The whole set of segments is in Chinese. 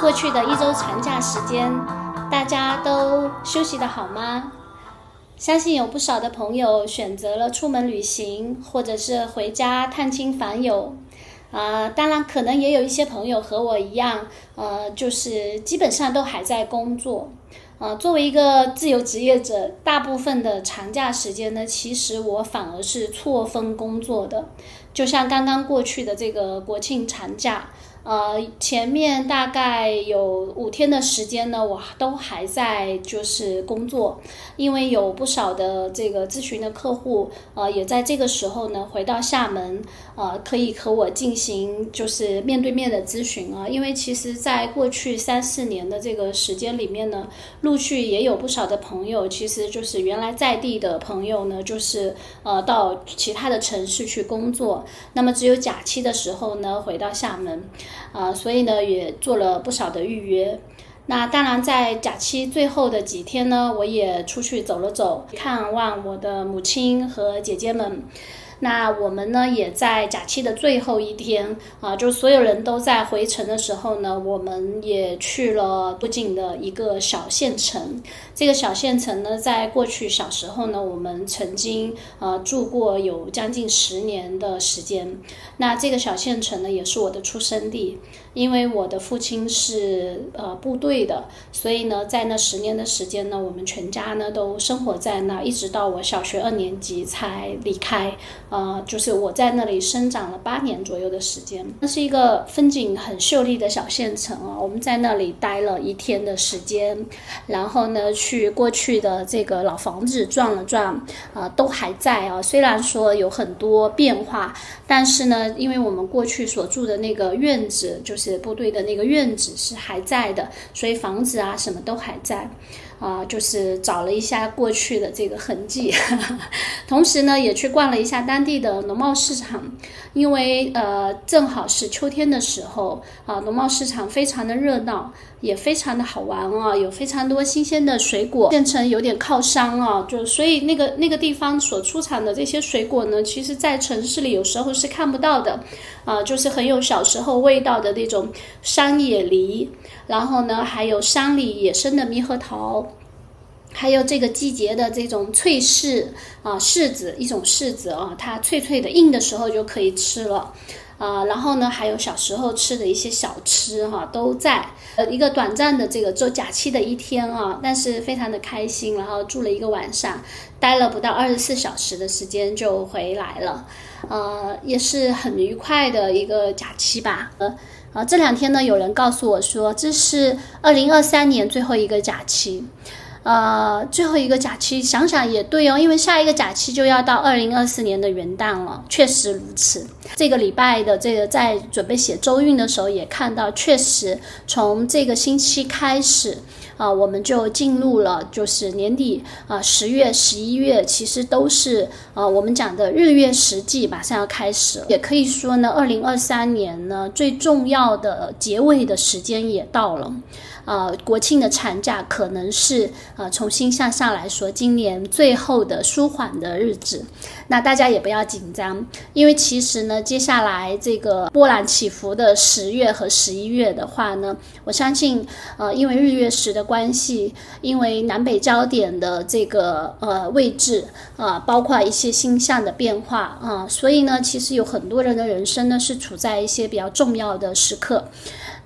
过去的一周长假时间，大家都休息的好吗？相信有不少的朋友选择了出门旅行，或者是回家探亲访友。啊，当然可能也有一些朋友和我一样，呃，就是基本上都还在工作。呃，作为一个自由职业者，大部分的长假时间呢，其实我反而是错峰工作的。就像刚刚过去的这个国庆长假。呃，前面大概有五天的时间呢，我都还在就是工作，因为有不少的这个咨询的客户，呃，也在这个时候呢回到厦门，呃，可以和我进行就是面对面的咨询啊。因为其实，在过去三四年的这个时间里面呢，陆续也有不少的朋友，其实就是原来在地的朋友呢，就是呃到其他的城市去工作，那么只有假期的时候呢回到厦门。啊，所以呢，也做了不少的预约。那当然，在假期最后的几天呢，我也出去走了走，看望我的母亲和姐姐们。那我们呢，也在假期的最后一天啊，就所有人都在回程的时候呢，我们也去了附近的一个小县城。这个小县城呢，在过去小时候呢，我们曾经呃住过有将近十年的时间。那这个小县城呢，也是我的出生地。因为我的父亲是呃部队的，所以呢，在那十年的时间呢，我们全家呢都生活在那，一直到我小学二年级才离开。呃，就是我在那里生长了八年左右的时间。那是一个风景很秀丽的小县城啊，我们在那里待了一天的时间，然后呢，去过去的这个老房子转了转，啊，都还在啊。虽然说有很多变化，但是呢，因为我们过去所住的那个院子就是。是部队的那个院子是还在的，所以房子啊什么都还在，啊，就是找了一下过去的这个痕迹，同时呢也去逛了一下当地的农贸市场，因为呃正好是秋天的时候啊，农贸市场非常的热闹。也非常的好玩啊，有非常多新鲜的水果。县城有点靠山啊，就所以那个那个地方所出产的这些水果呢，其实在城市里有时候是看不到的，啊，就是很有小时候味道的那种山野梨，然后呢，还有山里野生的猕猴桃，还有这个季节的这种脆柿啊，柿子一种柿子啊，它脆脆的硬的时候就可以吃了。啊，然后呢，还有小时候吃的一些小吃哈，都在呃一个短暂的这个做假期的一天啊，但是非常的开心，然后住了一个晚上，待了不到二十四小时的时间就回来了，呃，也是很愉快的一个假期吧。呃，啊，这两天呢，有人告诉我说这是二零二三年最后一个假期。呃，最后一个假期，想想也对哦，因为下一个假期就要到二零二四年的元旦了，确实如此。这个礼拜的这个在准备写周运的时候，也看到，确实从这个星期开始啊，我们就进入了就是年底啊，十月、十一月，其实都是啊，我们讲的日月时季马上要开始，也可以说呢，二零二三年呢最重要的结尾的时间也到了。呃，国庆的产假可能是呃，从星象上来说，今年最后的舒缓的日子。那大家也不要紧张，因为其实呢，接下来这个波澜起伏的十月和十一月的话呢，我相信，呃，因为日月食的关系，因为南北焦点的这个呃位置啊，包括一些星象的变化啊，所以呢，其实有很多人的人生呢是处在一些比较重要的时刻。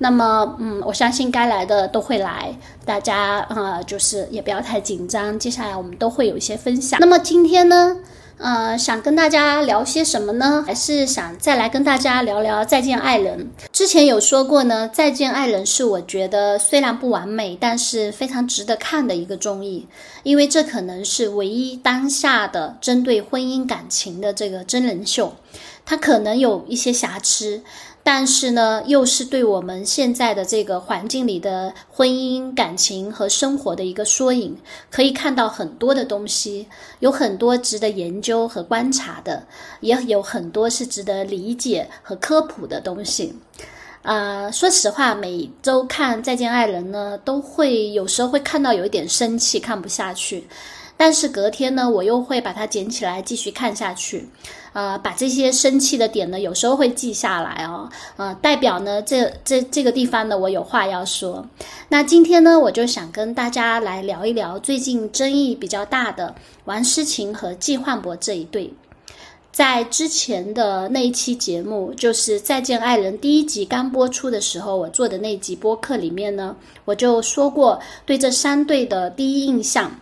那么，嗯，我相信该来的都会来，大家啊，就是也不要太紧张。接下来我们都会有一些分享。那么今天呢，呃，想跟大家聊些什么呢？还是想再来跟大家聊聊《再见爱人》。之前有说过呢，《再见爱人》是我觉得虽然不完美，但是非常值得看的一个综艺，因为这可能是唯一当下的针对婚姻感情的这个真人秀，它可能有一些瑕疵。但是呢，又是对我们现在的这个环境里的婚姻、感情和生活的一个缩影，可以看到很多的东西，有很多值得研究和观察的，也有很多是值得理解和科普的东西。啊，说实话，每周看《再见爱人》呢，都会有时候会看到有一点生气，看不下去。但是隔天呢，我又会把它捡起来继续看下去，呃，把这些生气的点呢，有时候会记下来哦，呃，代表呢这这这个地方呢，我有话要说。那今天呢，我就想跟大家来聊一聊最近争议比较大的王诗晴和季焕博这一对。在之前的那一期节目，就是《再见爱人》第一集刚播出的时候，我做的那集播客里面呢，我就说过对这三对的第一印象。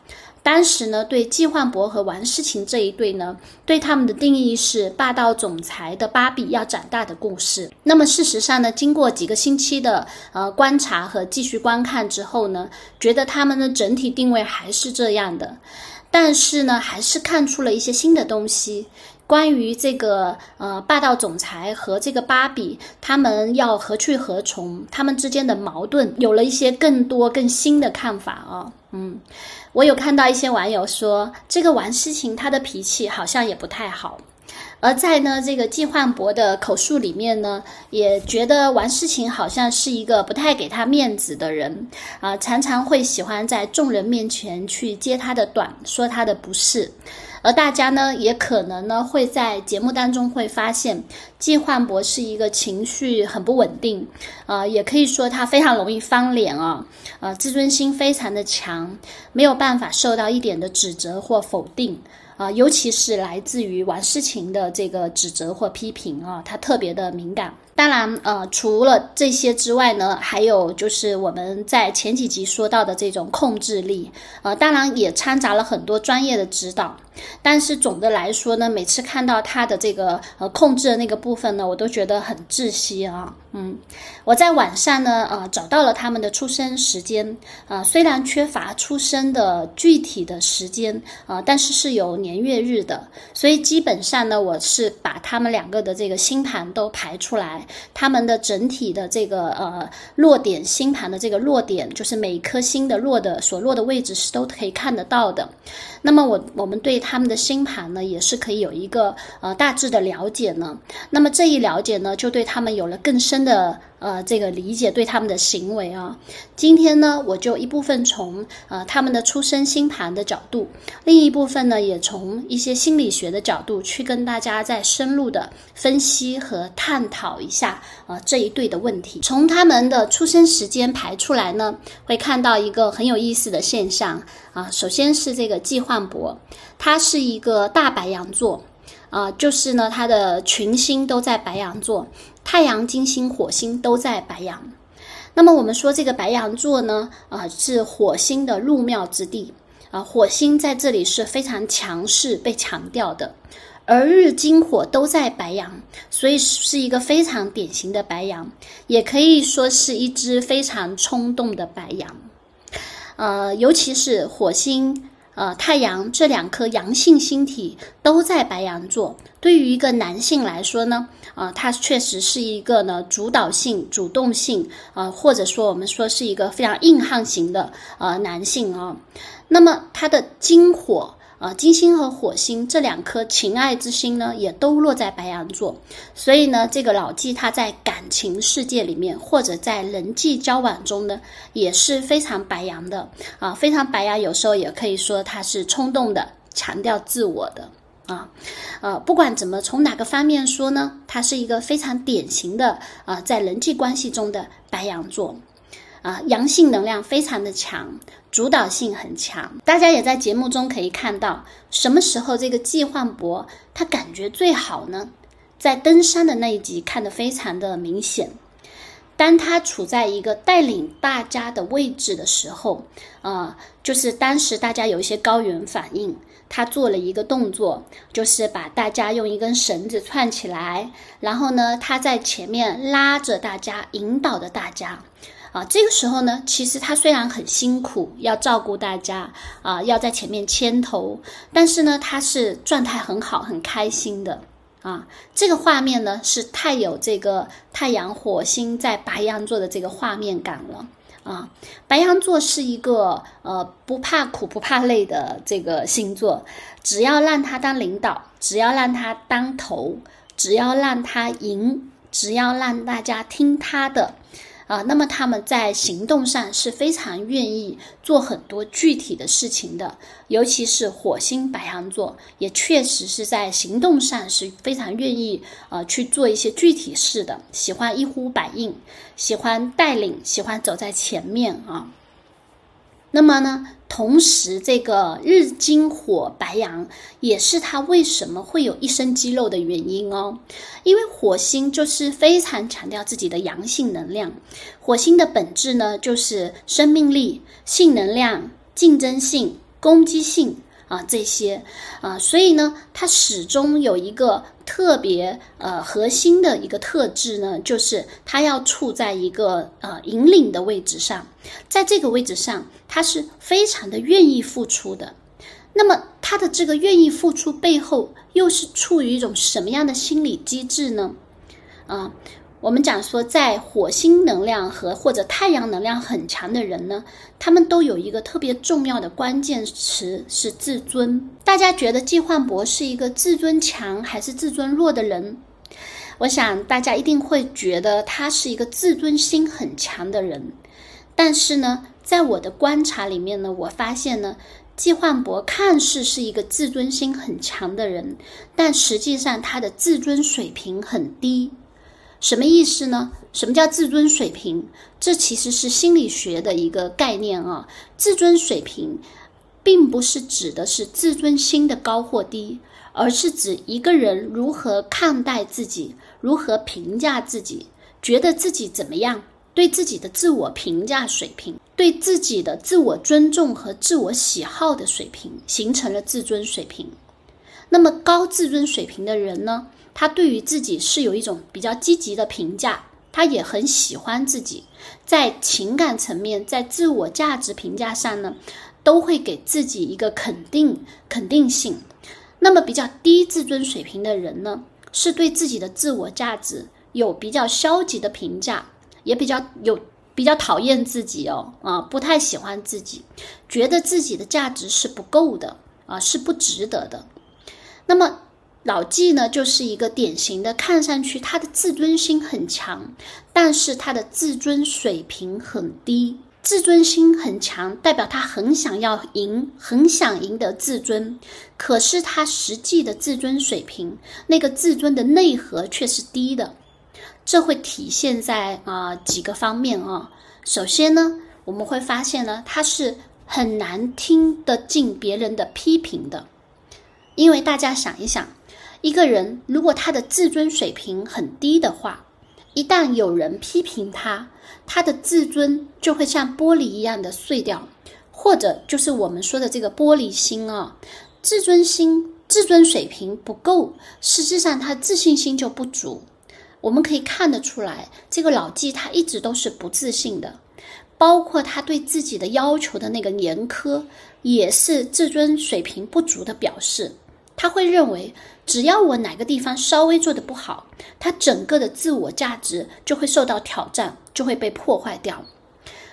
当时呢，对季焕博和王诗晴这一对呢，对他们的定义是霸道总裁的芭比要长大的故事。那么事实上呢，经过几个星期的呃观察和继续观看之后呢，觉得他们的整体定位还是这样的，但是呢，还是看出了一些新的东西。关于这个呃霸道总裁和这个芭比，他们要何去何从？他们之间的矛盾有了一些更多更新的看法啊。嗯，我有看到一些网友说，这个王诗晴她的脾气好像也不太好，而在呢这个季焕博的口述里面呢，也觉得王诗晴好像是一个不太给他面子的人啊，常常会喜欢在众人面前去揭他的短，说他的不是。而大家呢，也可能呢会在节目当中会发现，季焕博是一个情绪很不稳定，呃，也可以说他非常容易翻脸啊，呃，自尊心非常的强，没有办法受到一点的指责或否定啊，尤其是来自于王诗晴的这个指责或批评啊，他特别的敏感。当然，呃，除了这些之外呢，还有就是我们在前几集说到的这种控制力，呃，当然也掺杂了很多专业的指导。但是总的来说呢，每次看到他的这个呃控制的那个部分呢，我都觉得很窒息啊。嗯，我在网上呢，呃，找到了他们的出生时间，啊，虽然缺乏出生的具体的时间，啊，但是是有年月日的，所以基本上呢，我是把他们两个的这个星盘都排出来，他们的整体的这个呃落点星盘的这个落点，就是每颗星的落的所落的位置是都可以看得到的。那么我我们对他们的星盘呢，也是可以有一个呃大致的了解呢。那么这一了解呢，就对他们有了更深的。呃，这个理解对他们的行为啊，今天呢，我就一部分从呃他们的出生星盘的角度，另一部分呢，也从一些心理学的角度去跟大家再深入的分析和探讨一下呃这一对的问题。从他们的出生时间排出来呢，会看到一个很有意思的现象啊。首先是这个季焕博，他是一个大白羊座。啊，就是呢，他的群星都在白羊座，太阳、金星、火星都在白羊。那么我们说这个白羊座呢，啊，是火星的入庙之地啊，火星在这里是非常强势被强调的，而日金火都在白羊，所以是一个非常典型的白羊，也可以说是一只非常冲动的白羊。呃，尤其是火星。呃，太阳这两颗阳性星体都在白羊座，对于一个男性来说呢，啊，他确实是一个呢主导性、主动性，啊，或者说我们说是一个非常硬汉型的呃男性啊。那么他的金火。啊，金星和火星这两颗情爱之星呢，也都落在白羊座，所以呢，这个老纪他在感情世界里面，或者在人际交往中呢，也是非常白羊的。啊，非常白羊，有时候也可以说他是冲动的，强调自我的。啊，呃，不管怎么从哪个方面说呢，他是一个非常典型的啊，在人际关系中的白羊座。啊，阳性能量非常的强，主导性很强。大家也在节目中可以看到，什么时候这个季焕博他感觉最好呢？在登山的那一集看得非常的明显。当他处在一个带领大家的位置的时候，啊，就是当时大家有一些高原反应，他做了一个动作，就是把大家用一根绳子串起来，然后呢，他在前面拉着大家，引导着大家。啊，这个时候呢，其实他虽然很辛苦，要照顾大家啊，要在前面牵头，但是呢，他是状态很好、很开心的啊。这个画面呢，是太有这个太阳、火星在白羊座的这个画面感了啊。白羊座是一个呃不怕苦、不怕累的这个星座，只要让他当领导，只要让他当头，只要让他赢，只要让大家听他的。啊，那么他们在行动上是非常愿意做很多具体的事情的，尤其是火星白羊座，也确实是在行动上是非常愿意啊去做一些具体事的，喜欢一呼百应，喜欢带领，喜欢走在前面啊。那么呢，同时这个日金火白羊也是他为什么会有一身肌肉的原因哦，因为火星就是非常强调自己的阳性能量，火星的本质呢就是生命力、性能量、竞争性、攻击性。啊，这些啊，所以呢，它始终有一个特别呃核心的一个特质呢，就是它要处在一个呃引领的位置上，在这个位置上，它是非常的愿意付出的。那么，他的这个愿意付出背后，又是处于一种什么样的心理机制呢？啊？我们讲说，在火星能量和或者太阳能量很强的人呢，他们都有一个特别重要的关键词是自尊。大家觉得季焕博是一个自尊强还是自尊弱的人？我想大家一定会觉得他是一个自尊心很强的人。但是呢，在我的观察里面呢，我发现呢，季焕博看似是一个自尊心很强的人，但实际上他的自尊水平很低。什么意思呢？什么叫自尊水平？这其实是心理学的一个概念啊。自尊水平，并不是指的是自尊心的高或低，而是指一个人如何看待自己，如何评价自己，觉得自己怎么样，对自己的自我评价水平，对自己的自我尊重和自我喜好的水平，形成了自尊水平。那么高自尊水平的人呢？他对于自己是有一种比较积极的评价，他也很喜欢自己，在情感层面，在自我价值评价上呢，都会给自己一个肯定、肯定性。那么比较低自尊水平的人呢，是对自己的自我价值有比较消极的评价，也比较有比较讨厌自己哦，啊，不太喜欢自己，觉得自己的价值是不够的啊，是不值得的。那么。老纪呢，就是一个典型的，看上去他的自尊心很强，但是他的自尊水平很低。自尊心很强，代表他很想要赢，很想赢得自尊，可是他实际的自尊水平，那个自尊的内核却是低的。这会体现在啊几个方面啊。首先呢，我们会发现呢，他是很难听得进别人的批评的，因为大家想一想。一个人如果他的自尊水平很低的话，一旦有人批评他，他的自尊就会像玻璃一样的碎掉，或者就是我们说的这个玻璃心啊，自尊心、自尊水平不够，实际上他自信心就不足。我们可以看得出来，这个老纪他一直都是不自信的，包括他对自己的要求的那个严苛，也是自尊水平不足的表示。他会认为，只要我哪个地方稍微做的不好，他整个的自我价值就会受到挑战，就会被破坏掉，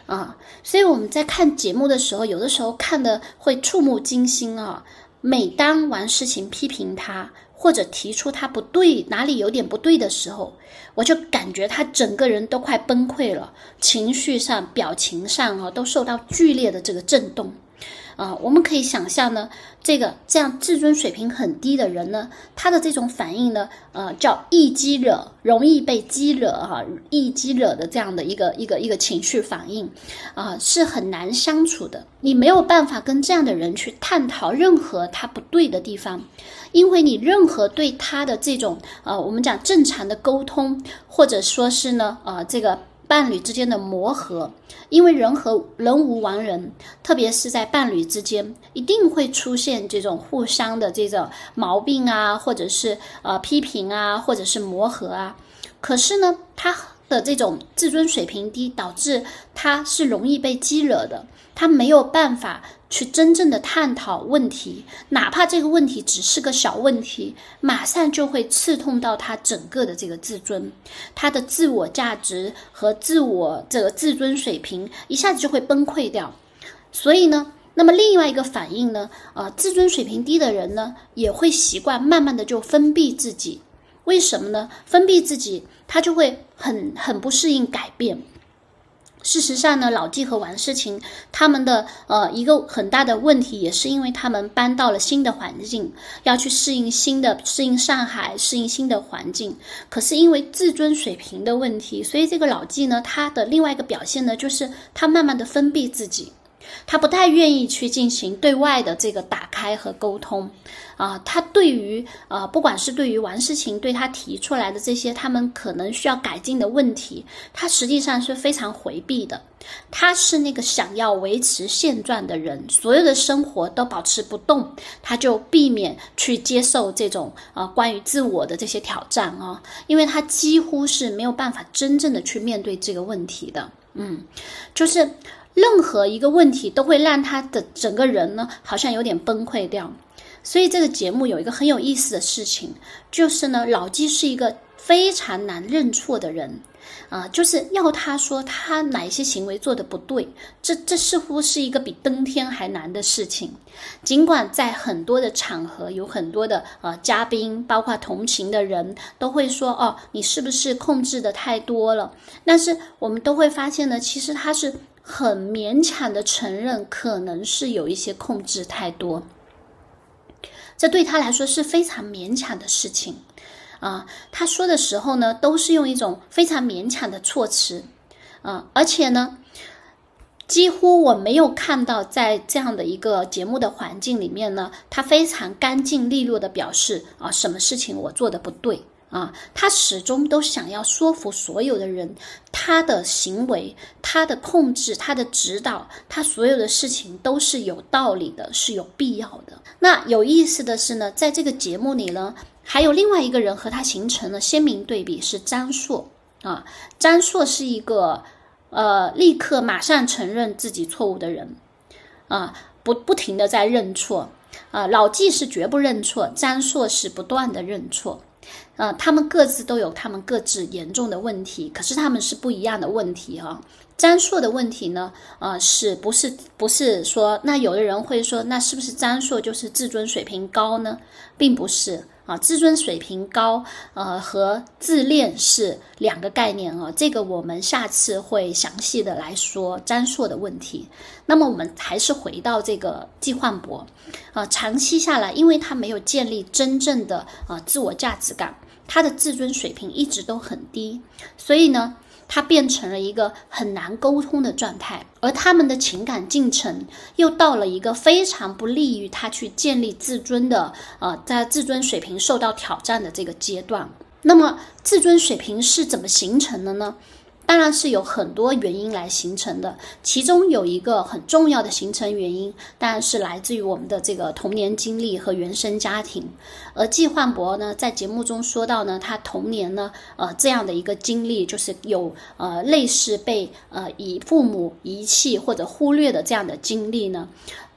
啊！所以我们在看节目的时候，有的时候看的会触目惊心啊。每当完事情批评他，或者提出他不对哪里有点不对的时候，我就感觉他整个人都快崩溃了，情绪上、表情上啊，都受到剧烈的这个震动。啊，我们可以想象呢，这个这样自尊水平很低的人呢，他的这种反应呢，呃，叫易激惹，容易被激惹哈，易激惹的这样的一个一个一个情绪反应，啊，是很难相处的。你没有办法跟这样的人去探讨任何他不对的地方，因为你任何对他的这种呃，我们讲正常的沟通，或者说是呢，呃，这个。伴侣之间的磨合，因为人和人无完人，特别是在伴侣之间，一定会出现这种互相的这种毛病啊，或者是呃批评啊，或者是磨合啊。可是呢，他的这种自尊水平低，导致他是容易被激惹的，他没有办法。去真正的探讨问题，哪怕这个问题只是个小问题，马上就会刺痛到他整个的这个自尊，他的自我价值和自我这个自尊水平一下子就会崩溃掉。所以呢，那么另外一个反应呢，呃，自尊水平低的人呢，也会习惯慢慢的就封闭自己。为什么呢？封闭自己，他就会很很不适应改变。事实上呢，老纪和王诗晴他们的呃一个很大的问题，也是因为他们搬到了新的环境，要去适应新的适应上海，适应新的环境。可是因为自尊水平的问题，所以这个老纪呢，他的另外一个表现呢，就是他慢慢的封闭自己。他不太愿意去进行对外的这个打开和沟通，啊，他对于啊，不管是对于王诗晴对他提出来的这些他们可能需要改进的问题，他实际上是非常回避的。他是那个想要维持现状的人，所有的生活都保持不动，他就避免去接受这种啊关于自我的这些挑战啊，因为他几乎是没有办法真正的去面对这个问题的。嗯，就是。任何一个问题都会让他的整个人呢，好像有点崩溃掉。所以这个节目有一个很有意思的事情，就是呢，老纪是一个非常难认错的人。啊，就是要他说他哪一些行为做的不对，这这似乎是一个比登天还难的事情。尽管在很多的场合，有很多的呃嘉宾，包括同行的人都会说哦，你是不是控制的太多了？但是我们都会发现呢，其实他是很勉强的承认，可能是有一些控制太多。这对他来说是非常勉强的事情。啊，他说的时候呢，都是用一种非常勉强的措辞，啊，而且呢，几乎我没有看到在这样的一个节目的环境里面呢，他非常干净利落的表示啊，什么事情我做的不对啊，他始终都想要说服所有的人，他的行为、他的控制、他的指导，他所有的事情都是有道理的，是有必要的。那有意思的是呢，在这个节目里呢。还有另外一个人和他形成了鲜明对比，是张硕啊。张硕是一个呃，立刻马上承认自己错误的人啊，不不停的在认错啊。老纪是绝不认错，张硕是不断的认错啊。他们各自都有他们各自严重的问题，可是他们是不一样的问题哈。张硕的问题呢，呃，是不是不是说那有的人会说，那是不是张硕就是自尊水平高呢？并不是。啊，自尊水平高，呃，和自恋是两个概念啊。这个我们下次会详细的来说张硕的问题。那么我们还是回到这个季焕博，啊，长期下来，因为他没有建立真正的啊自我价值感，他的自尊水平一直都很低，所以呢。他变成了一个很难沟通的状态，而他们的情感进程又到了一个非常不利于他去建立自尊的，呃，在自尊水平受到挑战的这个阶段。那么，自尊水平是怎么形成的呢？当然是有很多原因来形成的，其中有一个很重要的形成原因，当然是来自于我们的这个童年经历和原生家庭。而季焕博呢，在节目中说到呢，他童年呢，呃，这样的一个经历，就是有呃类似被呃以父母遗弃或者忽略的这样的经历呢，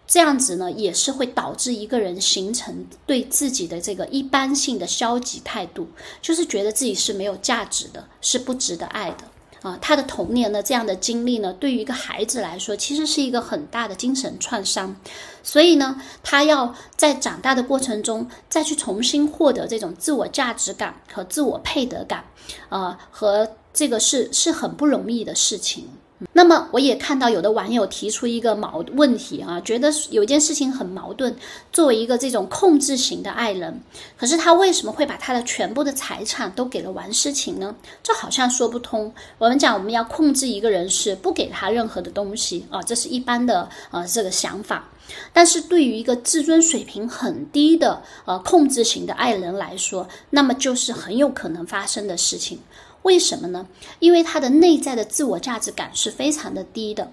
这样子呢，也是会导致一个人形成对自己的这个一般性的消极态度，就是觉得自己是没有价值的，是不值得爱的。啊，他的童年的这样的经历呢，对于一个孩子来说，其实是一个很大的精神创伤。所以呢，他要在长大的过程中，再去重新获得这种自我价值感和自我配得感，啊，和这个是是很不容易的事情。那么，我也看到有的网友提出一个矛问题啊，觉得有一件事情很矛盾。作为一个这种控制型的爱人，可是他为什么会把他的全部的财产都给了王诗晴呢？这好像说不通。我们讲我们要控制一个人是不给他任何的东西啊，这是一般的啊这个想法。但是对于一个自尊水平很低的呃控制型的爱人来说，那么就是很有可能发生的事情。为什么呢？因为他的内在的自我价值感是非常的低的，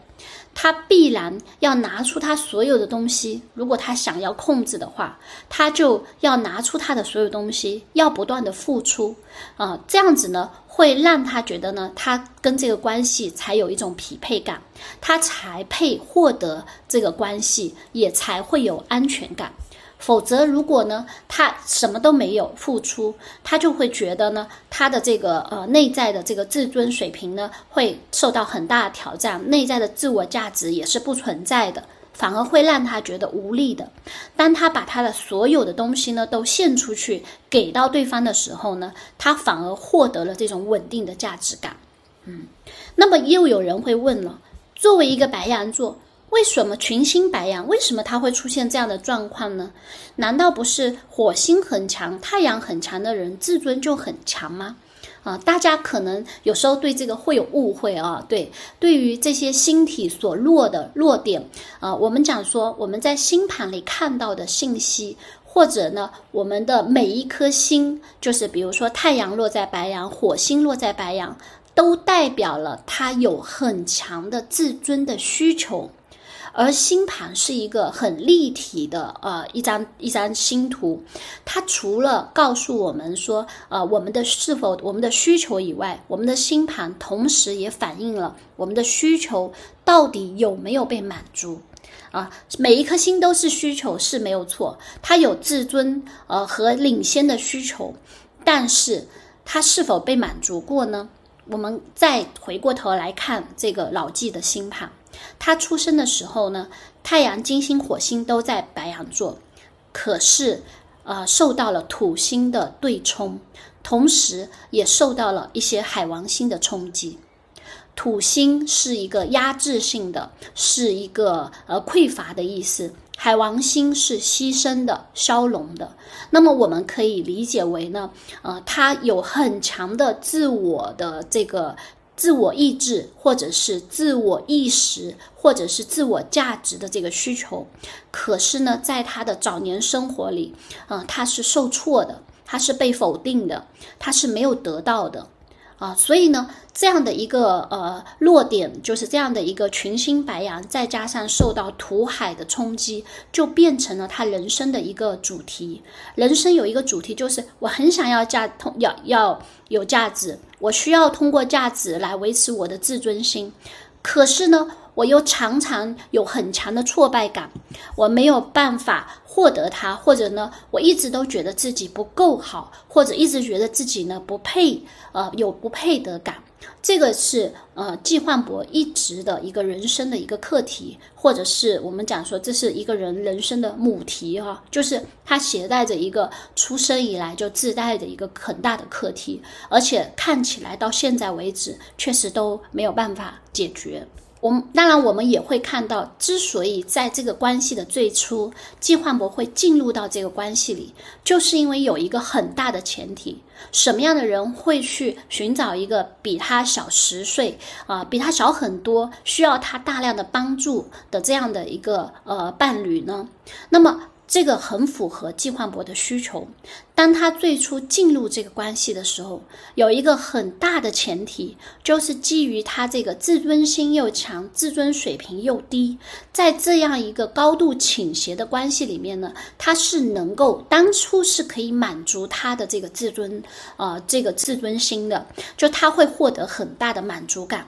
他必然要拿出他所有的东西。如果他想要控制的话，他就要拿出他的所有东西，要不断的付出啊，这样子呢，会让他觉得呢，他跟这个关系才有一种匹配感，他才配获得这个关系，也才会有安全感。否则，如果呢，他什么都没有付出，他就会觉得呢，他的这个呃内在的这个自尊水平呢，会受到很大的挑战，内在的自我价值也是不存在的，反而会让他觉得无力的。当他把他的所有的东西呢都献出去给到对方的时候呢，他反而获得了这种稳定的价值感。嗯，那么又有人会问了，作为一个白羊座，为什么群星白羊，为什么它会出现这样的状况呢？难道不是火星很强、太阳很强的人自尊就很强吗？啊，大家可能有时候对这个会有误会啊。对，对于这些星体所落的落点啊，我们讲说我们在星盘里看到的信息，或者呢，我们的每一颗星，就是比如说太阳落在白羊，火星落在白羊，都代表了他有很强的自尊的需求。而星盘是一个很立体的，呃，一张一张星图，它除了告诉我们说，呃，我们的是否我们的需求以外，我们的星盘同时也反映了我们的需求到底有没有被满足，啊，每一颗星都是需求是没有错，它有自尊，呃和领先的需求，但是它是否被满足过呢？我们再回过头来看这个老纪的星盘。他出生的时候呢，太阳、金星、火星都在白羊座，可是，呃，受到了土星的对冲，同时也受到了一些海王星的冲击。土星是一个压制性的，是一个呃匮乏的意思；海王星是牺牲的、消融的。那么我们可以理解为呢，呃，他有很强的自我的这个。自我意志，或者是自我意识，或者是自我价值的这个需求，可是呢，在他的早年生活里，啊，他是受挫的，他是被否定的，他是没有得到的，啊，所以呢，这样的一个呃落点，就是这样的一个群星白羊，再加上受到土海的冲击，就变成了他人生的一个主题。人生有一个主题，就是我很想要价，通要要有价值。我需要通过价值来维持我的自尊心，可是呢，我又常常有很强的挫败感，我没有办法获得它，或者呢，我一直都觉得自己不够好，或者一直觉得自己呢不配，呃，有不配得感。这个是呃季焕博一直的一个人生的一个课题，或者是我们讲说这是一个人人生的母题哈，就是他携带着一个出生以来就自带的一个很大的课题，而且看起来到现在为止确实都没有办法解决。我们当然，我们也会看到，之所以在这个关系的最初，季焕博会进入到这个关系里，就是因为有一个很大的前提：什么样的人会去寻找一个比他小十岁啊，比他小很多，需要他大量的帮助的这样的一个呃伴侣呢？那么。这个很符合季焕博的需求。当他最初进入这个关系的时候，有一个很大的前提，就是基于他这个自尊心又强、自尊水平又低，在这样一个高度倾斜的关系里面呢，他是能够当初是可以满足他的这个自尊啊，这个自尊心的，就他会获得很大的满足感。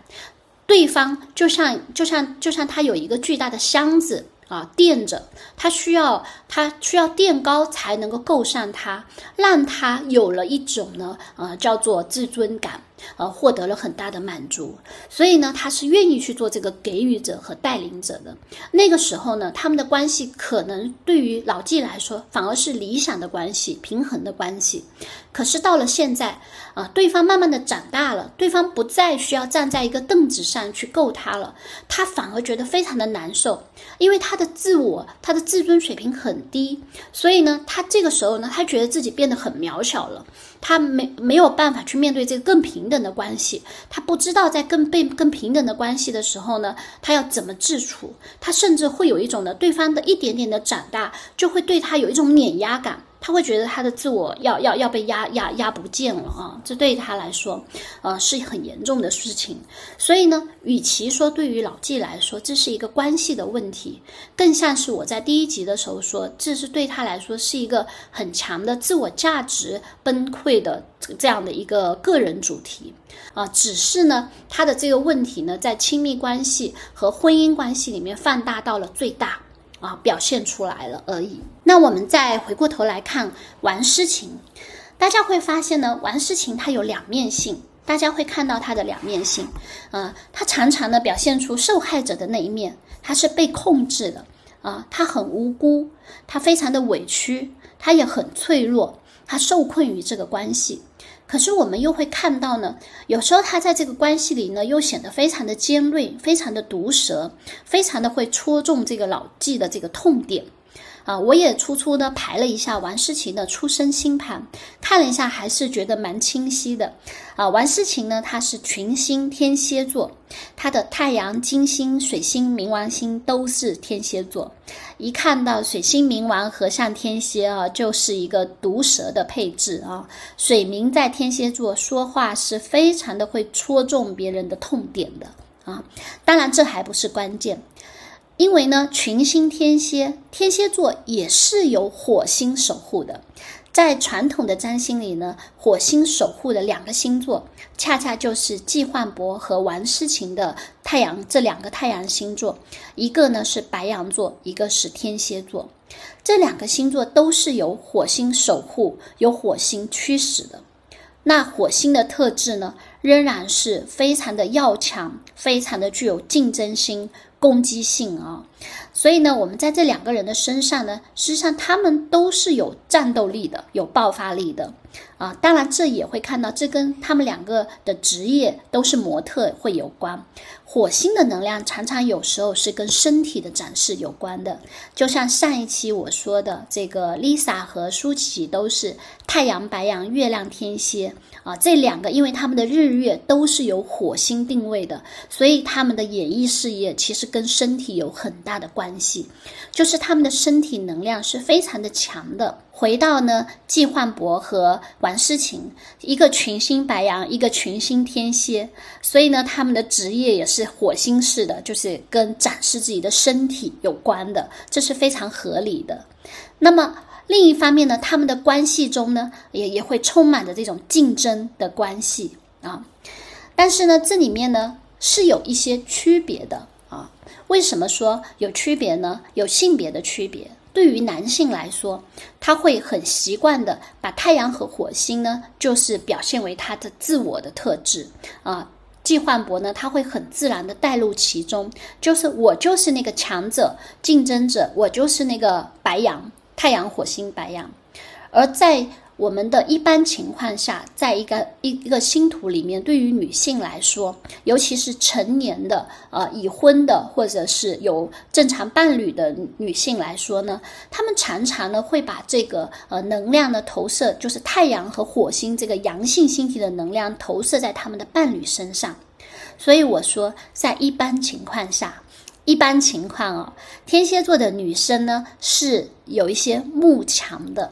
对方就像就像就像他有一个巨大的箱子。啊，垫着，他需要他需要垫高才能够够上他，让他有了一种呢，呃，叫做自尊感。呃，获得了很大的满足，所以呢，他是愿意去做这个给予者和带领者的。那个时候呢，他们的关系可能对于老纪来说，反而是理想的关系，平衡的关系。可是到了现在，啊，对方慢慢的长大了，对方不再需要站在一个凳子上去够他了，他反而觉得非常的难受，因为他的自我，他的自尊水平很低，所以呢，他这个时候呢，他觉得自己变得很渺小了。他没没有办法去面对这个更平等的关系，他不知道在更被更平等的关系的时候呢，他要怎么自处？他甚至会有一种呢，对方的一点点的长大，就会对他有一种碾压感。他会觉得他的自我要要要被压压压不见了啊！这对他来说，呃，是很严重的事情。所以呢，与其说对于老纪来说这是一个关系的问题，更像是我在第一集的时候说，这是对他来说是一个很强的自我价值崩溃的这样的一个个人主题啊。只是呢，他的这个问题呢，在亲密关系和婚姻关系里面放大到了最大。啊，表现出来了而已。那我们再回过头来看王诗晴，大家会发现呢，王诗晴她有两面性，大家会看到她的两面性。啊，她常常呢表现出受害者的那一面，她是被控制的啊，她很无辜，她非常的委屈，她也很脆弱，她受困于这个关系。可是我们又会看到呢，有时候他在这个关系里呢，又显得非常的尖锐，非常的毒舌，非常的会戳中这个老纪的这个痛点。啊，我也粗粗的排了一下王诗晴的出生星盘，看了一下，还是觉得蛮清晰的。啊，王诗晴呢，她是群星天蝎座，她的太阳、金星、水星、冥王星都是天蝎座。一看到水星冥王合上天蝎啊，就是一个毒舌的配置啊。水明在天蝎座，说话是非常的会戳中别人的痛点的啊。当然，这还不是关键。因为呢，群星天蝎，天蝎座也是有火星守护的。在传统的占星里呢，火星守护的两个星座，恰恰就是季焕博和王诗晴的太阳这两个太阳星座，一个呢是白羊座，一个是天蝎座。这两个星座都是由火星守护，由火星驱使的。那火星的特质呢，仍然是非常的要强，非常的具有竞争心。攻击性啊，所以呢，我们在这两个人的身上呢，实际上他们都是有战斗力的，有爆发力的。啊。当然，这也会看到，这跟他们两个的职业都是模特会有关。火星的能量常常有时候是跟身体的展示有关的，就像上一期我说的，这个 Lisa 和舒淇都是太阳白羊、月亮天蝎。啊，这两个，因为他们的日月都是由火星定位的，所以他们的演艺事业其实跟身体有很大的关系，就是他们的身体能量是非常的强的。回到呢，季焕博和王诗晴，一个群星白羊，一个群星天蝎，所以呢，他们的职业也是火星式的，就是跟展示自己的身体有关的，这是非常合理的。那么。另一方面呢，他们的关系中呢，也也会充满着这种竞争的关系啊。但是呢，这里面呢是有一些区别的啊。为什么说有区别呢？有性别的区别。对于男性来说，他会很习惯的把太阳和火星呢，就是表现为他的自我的特质啊。季焕博呢，他会很自然的带入其中，就是我就是那个强者、竞争者，我就是那个白羊。太阳、火星、白羊，而在我们的一般情况下，在一个一一个星图里面，对于女性来说，尤其是成年的、呃已婚的，或者是有正常伴侣的女性来说呢，她们常常呢会把这个呃能量的投射，就是太阳和火星这个阳性星体的能量投射在他们的伴侣身上。所以我说，在一般情况下。一般情况啊，天蝎座的女生呢是有一些慕强的，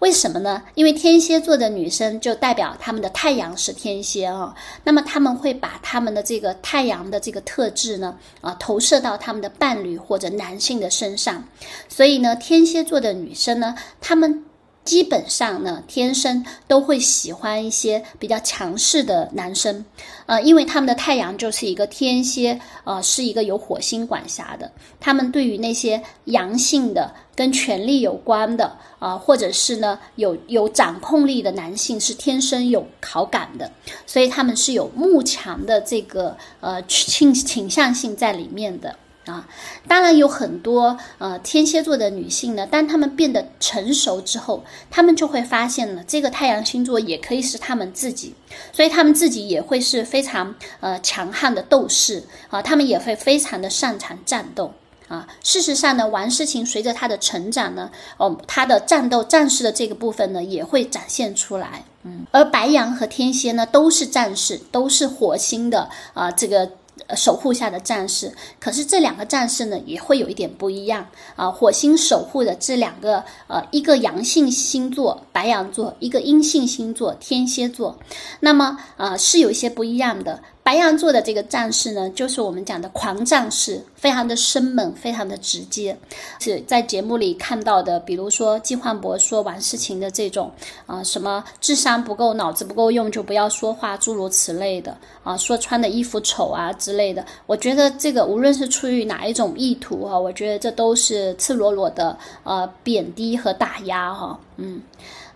为什么呢？因为天蝎座的女生就代表他们的太阳是天蝎啊，那么他们会把他们的这个太阳的这个特质呢啊投射到他们的伴侣或者男性的身上，所以呢，天蝎座的女生呢，她们。基本上呢，天生都会喜欢一些比较强势的男生，呃，因为他们的太阳就是一个天蝎，呃，是一个有火星管辖的。他们对于那些阳性的、跟权力有关的，啊，或者是呢有有掌控力的男性，是天生有好感的，所以他们是有慕强的这个呃倾倾向性在里面的。啊，当然有很多呃天蝎座的女性呢，当她们变得成熟之后，她们就会发现了这个太阳星座也可以是她们自己，所以她们自己也会是非常呃强悍的斗士啊，她们也会非常的擅长战斗啊。事实上呢，王诗晴随着她的成长呢，哦，她的战斗战士的这个部分呢也会展现出来，嗯，而白羊和天蝎呢都是战士，都是火星的啊这个。守护下的战士，可是这两个战士呢，也会有一点不一样啊。火星守护的这两个，呃，一个阳性星座白羊座，一个阴性星座天蝎座，那么啊，是有一些不一样的。白羊座的这个战士呢，就是我们讲的狂战士，非常的生猛，非常的直接。是在节目里看到的，比如说季焕博说王诗晴的这种啊，什么智商不够，脑子不够用就不要说话，诸如此类的啊，说穿的衣服丑啊之类的。我觉得这个无论是出于哪一种意图哈，我觉得这都是赤裸裸的呃贬低和打压哈。嗯，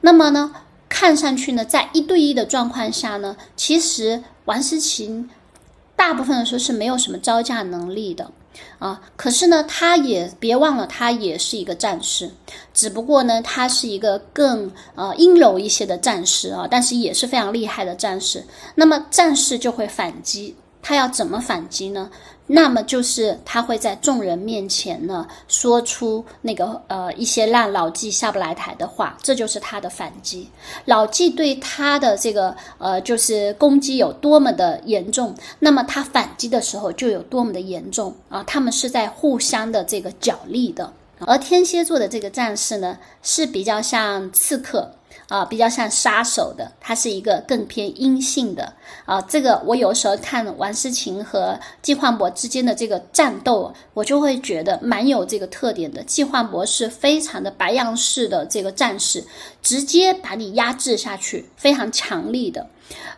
那么呢，看上去呢，在一对一的状况下呢，其实。王思琴大部分的时候是没有什么招架能力的啊。可是呢，他也别忘了，他也是一个战士，只不过呢，他是一个更呃阴柔一些的战士啊，但是也是非常厉害的战士。那么战士就会反击，他要怎么反击呢？那么就是他会在众人面前呢，说出那个呃一些让老纪下不来台的话，这就是他的反击。老纪对他的这个呃就是攻击有多么的严重，那么他反击的时候就有多么的严重啊！他们是在互相的这个角力的。而天蝎座的这个战士呢，是比较像刺客。啊，比较像杀手的，它是一个更偏阴性的啊。这个我有时候看王诗晴和季焕博之间的这个战斗，我就会觉得蛮有这个特点的。季焕博是非常的白羊式的这个战士，直接把你压制下去，非常强力的，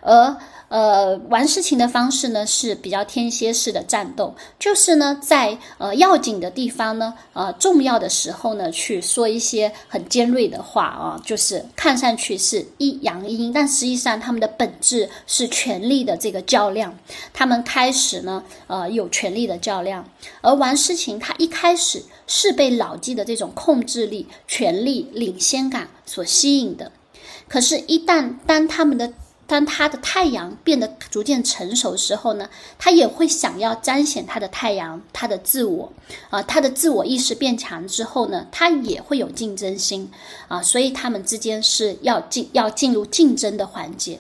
而。呃，玩事情的方式呢是比较天蝎式的战斗，就是呢在呃要紧的地方呢，呃重要的时候呢去说一些很尖锐的话啊，就是看上去是一阳一阴，但实际上他们的本质是权力的这个较量，他们开始呢呃有权力的较量，而玩事情他一开始是被老纪的这种控制力、权力、领先感所吸引的，可是，一旦当他们的当他的太阳变得逐渐成熟时候呢，他也会想要彰显他的太阳，他的自我，啊，他的自我意识变强之后呢，他也会有竞争心，啊，所以他们之间是要进要进入竞争的环节，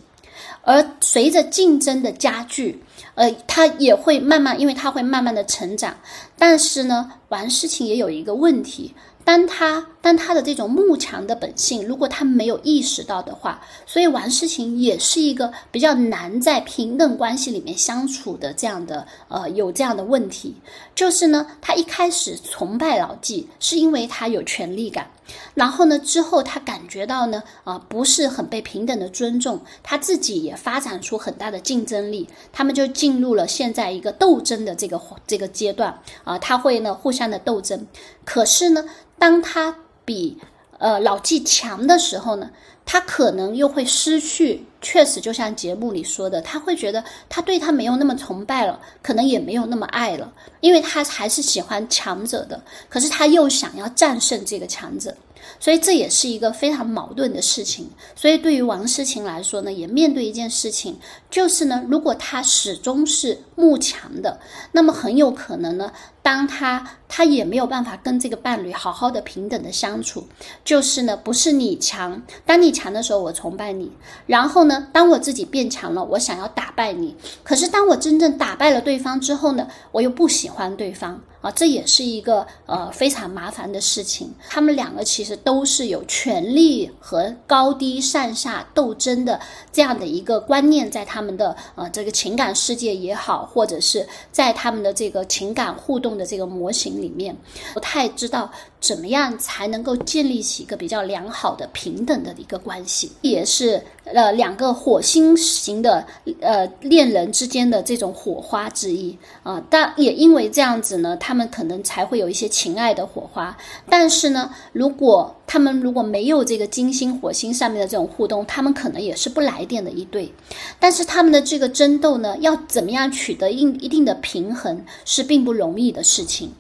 而随着竞争的加剧，呃，他也会慢慢，因为他会慢慢的成长，但是呢，玩事情也有一个问题。当他当他的这种慕强的本性，如果他没有意识到的话，所以王诗晴也是一个比较难在平等关系里面相处的这样的呃有这样的问题，就是呢，他一开始崇拜老纪是因为他有权力感。然后呢？之后他感觉到呢，啊，不是很被平等的尊重，他自己也发展出很大的竞争力，他们就进入了现在一个斗争的这个这个阶段啊，他会呢互相的斗争。可是呢，当他比呃老纪强的时候呢，他可能又会失去。确实，就像节目里说的，他会觉得他对他没有那么崇拜了，可能也没有那么爱了，因为他还是喜欢强者的，可是他又想要战胜这个强者。所以这也是一个非常矛盾的事情。所以对于王诗晴来说呢，也面对一件事情，就是呢，如果他始终是慕强的，那么很有可能呢，当他他也没有办法跟这个伴侣好好的平等的相处。就是呢，不是你强，当你强的时候，我崇拜你，然后呢，当我自己变强了，我想要打败你。可是当我真正打败了对方之后呢，我又不喜欢对方。啊，这也是一个呃非常麻烦的事情。他们两个其实都是有权力和高低上下斗争的这样的一个观念，在他们的呃这个情感世界也好，或者是在他们的这个情感互动的这个模型里面，不太知道怎么样才能够建立起一个比较良好的平等的一个关系，也是呃两个火星型的呃恋人之间的这种火花之一啊。但也因为这样子呢，他。们可能才会有一些情爱的火花，但是呢，如果他们如果没有这个金星、火星上面的这种互动，他们可能也是不来电的一对。但是他们的这个争斗呢，要怎么样取得一一定的平衡，是并不容易的事情。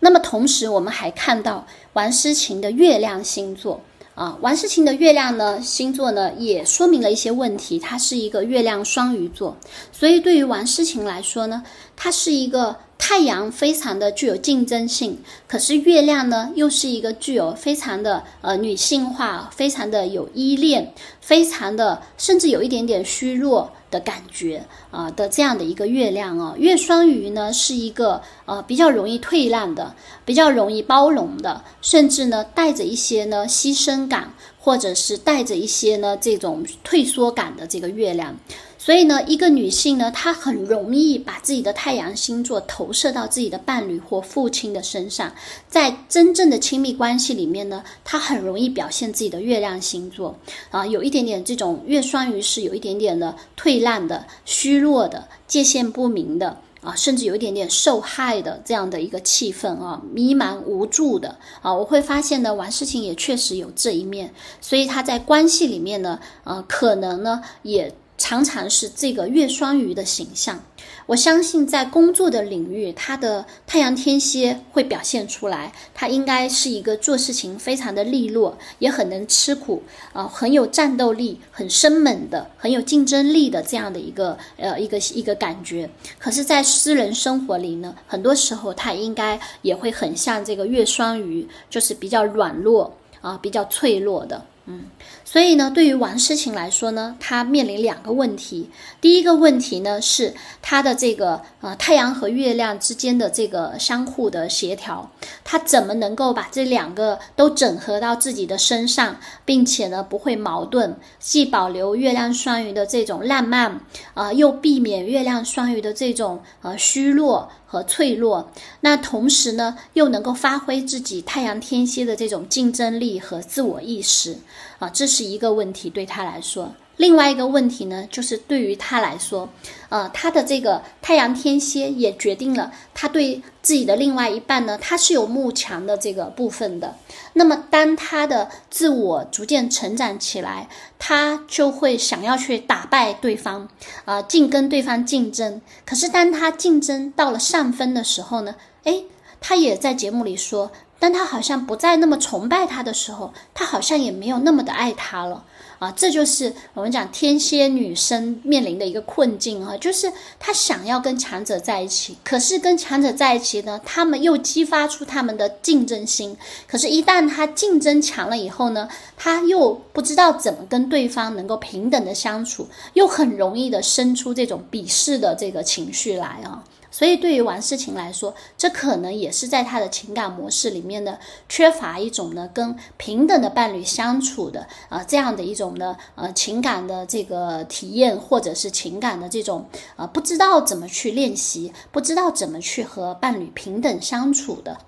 那么同时，我们还看到王诗晴的月亮星座。啊，王诗晴的月亮呢，星座呢也说明了一些问题。它是一个月亮双鱼座，所以对于王诗晴来说呢，它是一个太阳非常的具有竞争性，可是月亮呢又是一个具有非常的呃女性化，非常的有依恋，非常的甚至有一点点虚弱。的感觉啊的这样的一个月亮啊，月双鱼呢是一个呃比较容易退让的，比较容易包容的，甚至呢带着一些呢牺牲感，或者是带着一些呢这种退缩感的这个月亮。所以呢，一个女性呢，她很容易把自己的太阳星座投射到自己的伴侣或父亲的身上，在真正的亲密关系里面呢，她很容易表现自己的月亮星座。啊，有一点点这种月双鱼是有一点点的退让的、虚弱的、界限不明的啊，甚至有一点点受害的这样的一个气氛啊，迷茫无助的。啊，我会发现呢，玩事情也确实有这一面，所以她在关系里面呢，呃，可能呢也。常常是这个月双鱼的形象。我相信在工作的领域，他的太阳天蝎会表现出来。他应该是一个做事情非常的利落，也很能吃苦，啊，很有战斗力，很生猛的，很有竞争力的这样的一个呃一个一个感觉。可是，在私人生活里呢，很多时候他应该也会很像这个月双鱼，就是比较软弱啊，比较脆弱的。嗯，所以呢，对于王诗晴来说呢，她面临两个问题。第一个问题呢，是她的这个呃太阳和月亮之间的这个相互的协调，她怎么能够把这两个都整合到自己的身上，并且呢不会矛盾，既保留月亮双鱼的这种浪漫，啊，又避免月亮双鱼的这种呃虚弱。和脆弱，那同时呢，又能够发挥自己太阳天蝎的这种竞争力和自我意识啊，这是一个问题对他来说。另外一个问题呢，就是对于他来说，呃，他的这个太阳天蝎也决定了他对自己的另外一半呢，他是有慕强的这个部分的。那么，当他的自我逐渐成长起来，他就会想要去打败对方，啊，竞跟对方竞争。可是，当他竞争到了上分的时候呢，诶，他也在节目里说，当他好像不再那么崇拜他的时候，他好像也没有那么的爱他了。啊，这就是我们讲天蝎女生面临的一个困境啊，就是她想要跟强者在一起，可是跟强者在一起呢，他们又激发出他们的竞争心，可是，一旦他竞争强了以后呢，他又不知道怎么跟对方能够平等的相处，又很容易的生出这种鄙视的这个情绪来啊。所以，对于王诗晴来说，这可能也是在他的情感模式里面呢，缺乏一种呢跟平等的伴侣相处的啊这样的一种呢呃情感的这个体验，或者是情感的这种呃不知道怎么去练习，不知道怎么去和伴侣平等相处的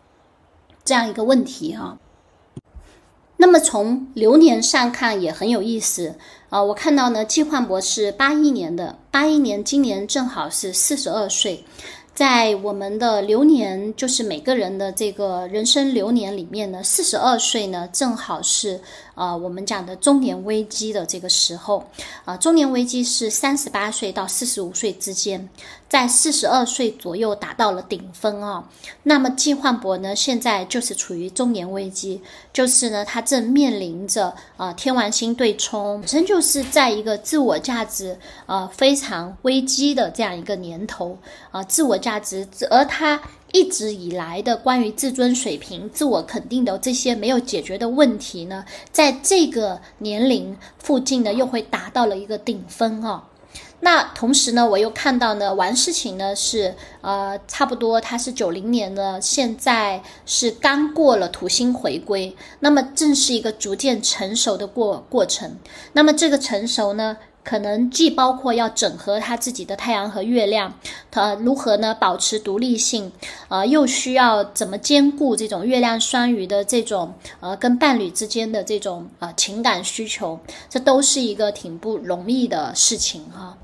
这样一个问题哈。那么从流年上看也很有意思啊，我看到呢，季焕博是八一年的，八一年今年正好是四十二岁。在我们的流年，就是每个人的这个人生流年里面呢，四十二岁呢，正好是呃我们讲的中年危机的这个时候，啊，中年危机是三十八岁到四十五岁之间，在四十二岁左右达到了顶峰啊。那么季焕博呢，现在就是处于中年危机，就是呢，他正面临着啊天王星对冲，本身就是在一个自我价值呃非常危机的这样一个年头啊，自我。价值，而他一直以来的关于自尊水平、自我肯定的这些没有解决的问题呢，在这个年龄附近呢，又会达到了一个顶峰啊。那同时呢，我又看到呢，王诗晴呢是呃，差不多他是九零年的，现在是刚过了土星回归，那么正是一个逐渐成熟的过过程。那么这个成熟呢？可能既包括要整合他自己的太阳和月亮，他如何呢保持独立性，呃，又需要怎么兼顾这种月亮双鱼的这种呃跟伴侣之间的这种呃情感需求，这都是一个挺不容易的事情哈。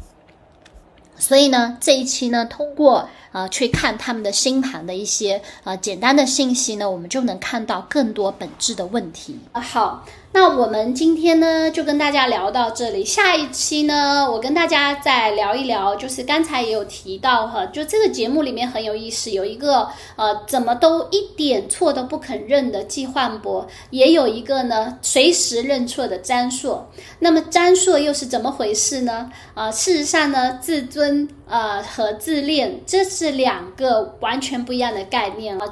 所以呢，这一期呢，通过呃去看他们的星盘的一些呃简单的信息呢，我们就能看到更多本质的问题。好。那我们今天呢，就跟大家聊到这里。下一期呢，我跟大家再聊一聊，就是刚才也有提到哈，就这个节目里面很有意思，有一个呃，怎么都一点错都不肯认的季焕博，也有一个呢，随时认错的张硕。那么张硕又是怎么回事呢？啊，事实上呢，自尊呃和自恋，这是两个完全不一样的概念啊。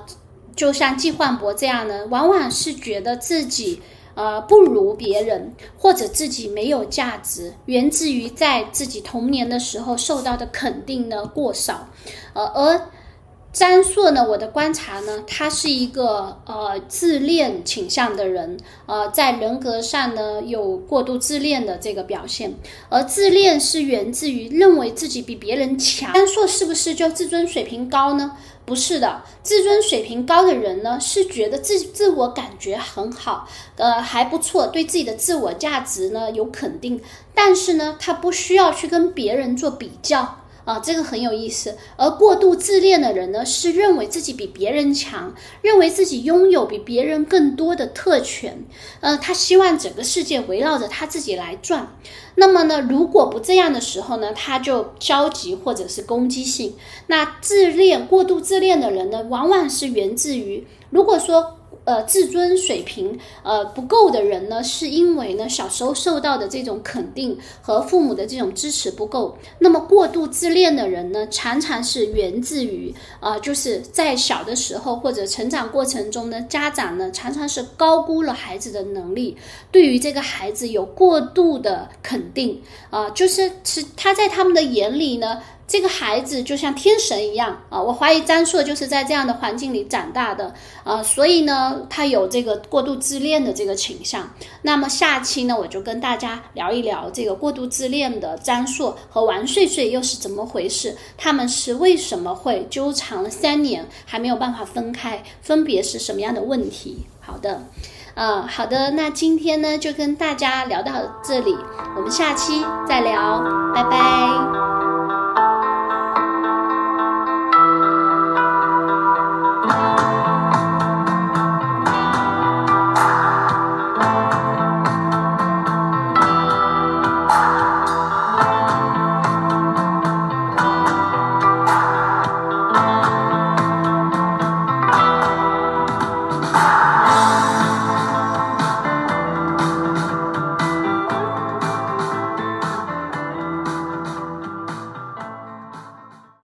就像季焕博这样呢，往往是觉得自己。呃，不如别人，或者自己没有价值，源自于在自己童年的时候受到的肯定呢过少。呃，而张硕呢，我的观察呢，他是一个呃自恋倾向的人，呃，在人格上呢有过度自恋的这个表现，而自恋是源自于认为自己比别人强。张硕是不是就自尊水平高呢？不是的，自尊水平高的人呢，是觉得自自我感觉很好，呃，还不错，对自己的自我价值呢有肯定，但是呢，他不需要去跟别人做比较。啊，这个很有意思。而过度自恋的人呢，是认为自己比别人强，认为自己拥有比别人更多的特权。呃，他希望整个世界围绕着他自己来转。那么呢，如果不这样的时候呢，他就消极或者是攻击性。那自恋、过度自恋的人呢，往往是源自于，如果说。呃，自尊水平呃不够的人呢，是因为呢小时候受到的这种肯定和父母的这种支持不够。那么过度自恋的人呢，常常是源自于呃就是在小的时候或者成长过程中呢，家长呢常常是高估了孩子的能力，对于这个孩子有过度的肯定啊，就是是他在他们的眼里呢。这个孩子就像天神一样啊！我怀疑张硕就是在这样的环境里长大的啊，所以呢，他有这个过度自恋的这个倾向。那么下期呢，我就跟大家聊一聊这个过度自恋的张硕和王睡睡又是怎么回事？他们是为什么会纠缠了三年还没有办法分开？分别是什么样的问题？好的，呃，好的，那今天呢就跟大家聊到这里，我们下期再聊，拜拜。